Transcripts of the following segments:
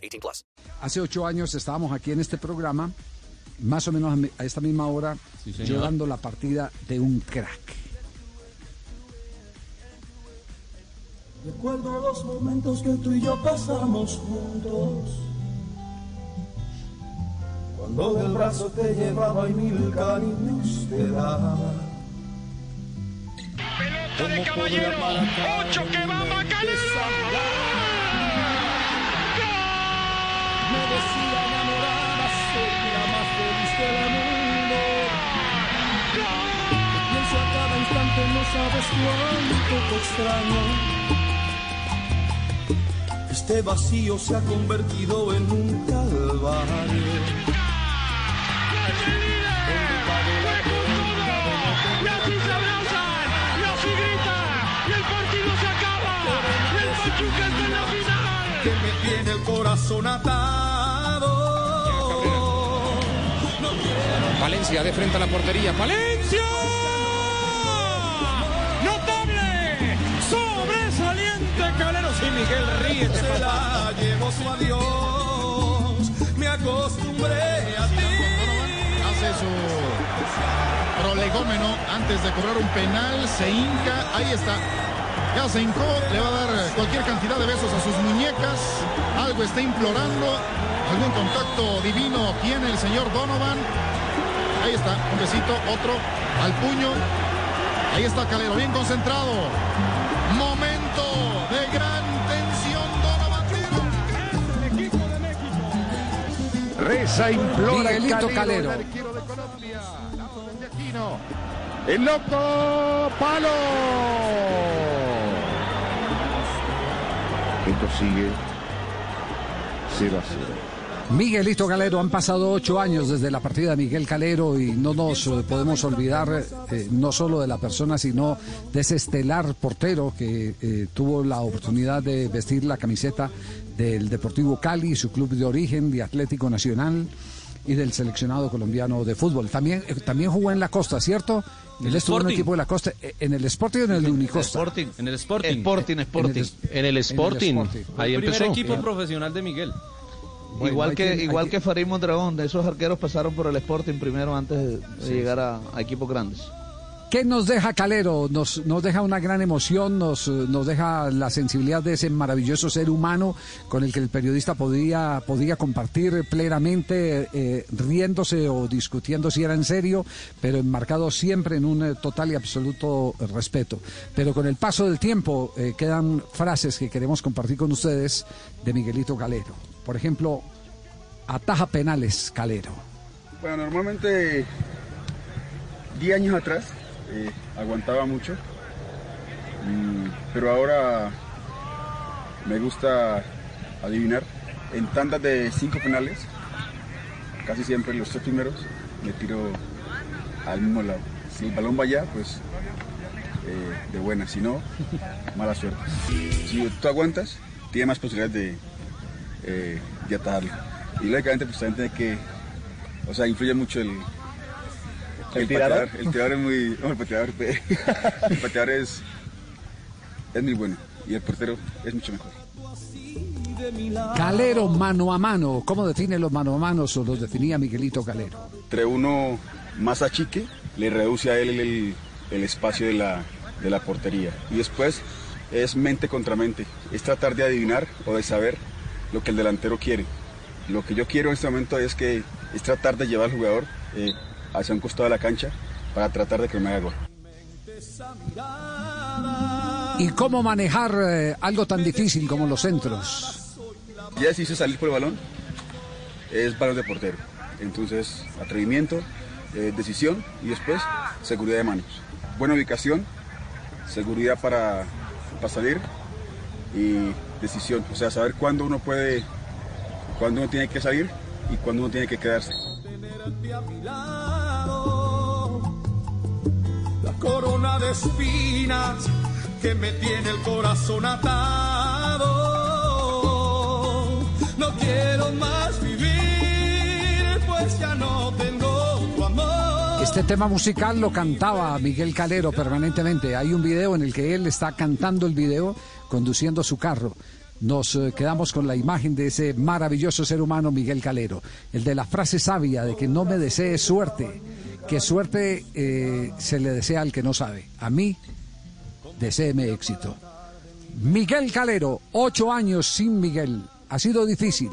18 plus. Hace ocho años estábamos aquí en este programa, más o menos a a esta misma hora, yo dando la partida de un crack. Recuerdo los momentos que tú y yo pasamos juntos. Cuando del brazo te llevaba y mil cariños te daba. Pelota de caballero. Ocho que va Macalero. Me no sabes cuánto te extraño. Este vacío se ha convertido en un calvario. Y así se abrazan. Gritan. Y el partido se acaba. Y el Pachuca está en la final. que me tiene el corazón atado. Valencia de frente a la portería. ¡Valencia! ¡Notable! ¡Sobresaliente Caleros y Miguel Ríete, se la llevo su adiós. Me acostumbré a ti. hace su prolegómeno antes de cobrar un penal, se hinca, ahí está. Ya se hincó, le va a dar cualquier cantidad de besos a sus muñecas. Algo está implorando. Algún contacto divino tiene el señor Donovan. Ahí está, un besito, otro al puño. Ahí está Calero, bien concentrado. Momento de gran tensión, Donovan. Reza, implora el Miguelito Calero, Calero. el arquero de Colombia. La orden de Aquino. El loco palo. Esto sigue 0 a 0. Miguelito Calero, han pasado ocho años desde la partida de Miguel Calero y no nos eh, podemos olvidar eh, no solo de la persona, sino de ese estelar portero que eh, tuvo la oportunidad de vestir la camiseta del Deportivo Cali, su club de origen, de Atlético Nacional y del seleccionado colombiano de fútbol. También, eh, también jugó en la costa, ¿cierto? Él estuvo en Sporting. equipo de la costa, en el Sporting o en el Unicosta. Sporting, en el Sporting. Sporting, Sporting. En el- En el Sporting. Sporting. Ahí el primer empezó. equipo profesional de Miguel. Bueno, igual que, igual que- que Farid Mondragón, de esos arqueros pasaron por el Sporting primero antes de, de llegar a, a equipos grandes. ¿Qué nos deja Calero? Nos, nos deja una gran emoción, nos, nos deja la sensibilidad de ese maravilloso ser humano con el que el periodista podía, podía compartir plenamente, eh, riéndose o discutiendo si era en serio, pero enmarcado siempre en un eh, total y absoluto respeto. Pero con el paso del tiempo eh, quedan frases que queremos compartir con ustedes de Miguelito Calero. Por ejemplo, ataja penales Calero. Bueno, normalmente 10 años atrás eh, aguantaba mucho, mm, pero ahora me gusta adivinar. En tandas de 5 penales, casi siempre los tres primeros, me tiro al mismo lado. Si el balón va allá, pues eh, de buena, si no, mala suerte. Si tú aguantas, tienes más posibilidades de, eh, de atajarlo. Y lógicamente, pues también tiene que, o sea, influye mucho el, el, pateador. El pateador es muy, no, el pateador, el pateador es, es muy bueno y el portero es mucho mejor. Calero mano a mano, ¿cómo define los mano a mano o los definía Miguelito Calero? Entre uno más achique, le reduce a él el, el espacio de la, de la portería. Y después es mente contra mente, es tratar de adivinar o de saber lo que el delantero quiere. Lo que yo quiero en este momento es que es tratar de llevar al jugador eh, hacia un costado de la cancha para tratar de que me haga gol. ¿Y cómo manejar eh, algo tan difícil como los centros? Ya si hice salir por el balón, es balón de portero. Entonces, atrevimiento, eh, decisión y después seguridad de manos. Buena ubicación, seguridad para, para salir y decisión. O sea, saber cuándo uno puede cuando uno tiene que salir y cuando uno tiene que quedarse. La corona de espinas que me tiene el corazón atado. No quiero más vivir, pues ya no tengo tu amor. Este tema musical lo cantaba Miguel Calero permanentemente. Hay un video en el que él está cantando el video conduciendo su carro. Nos eh, quedamos con la imagen de ese maravilloso ser humano Miguel Calero, el de la frase sabia de que no me desee suerte, que suerte eh, se le desea al que no sabe. A mí, deséeme éxito. Miguel Calero, ocho años sin Miguel. Ha sido difícil,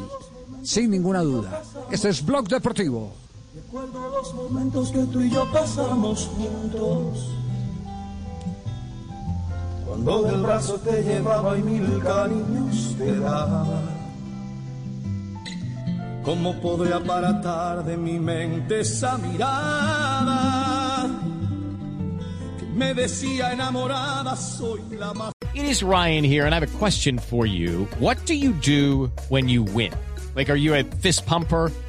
sin ninguna duda. Este es Blog Deportivo. Los momentos que tú y yo pasamos juntos. Cuando del brazo te llevaba y mil cariños te daba. ¿Cómo podré aparatar de mi mente esa mirada? Que me decía enamorada, soy la más. It is Ryan here, and I have a question for you. What do you do when you win? Like, are you a fist pumper?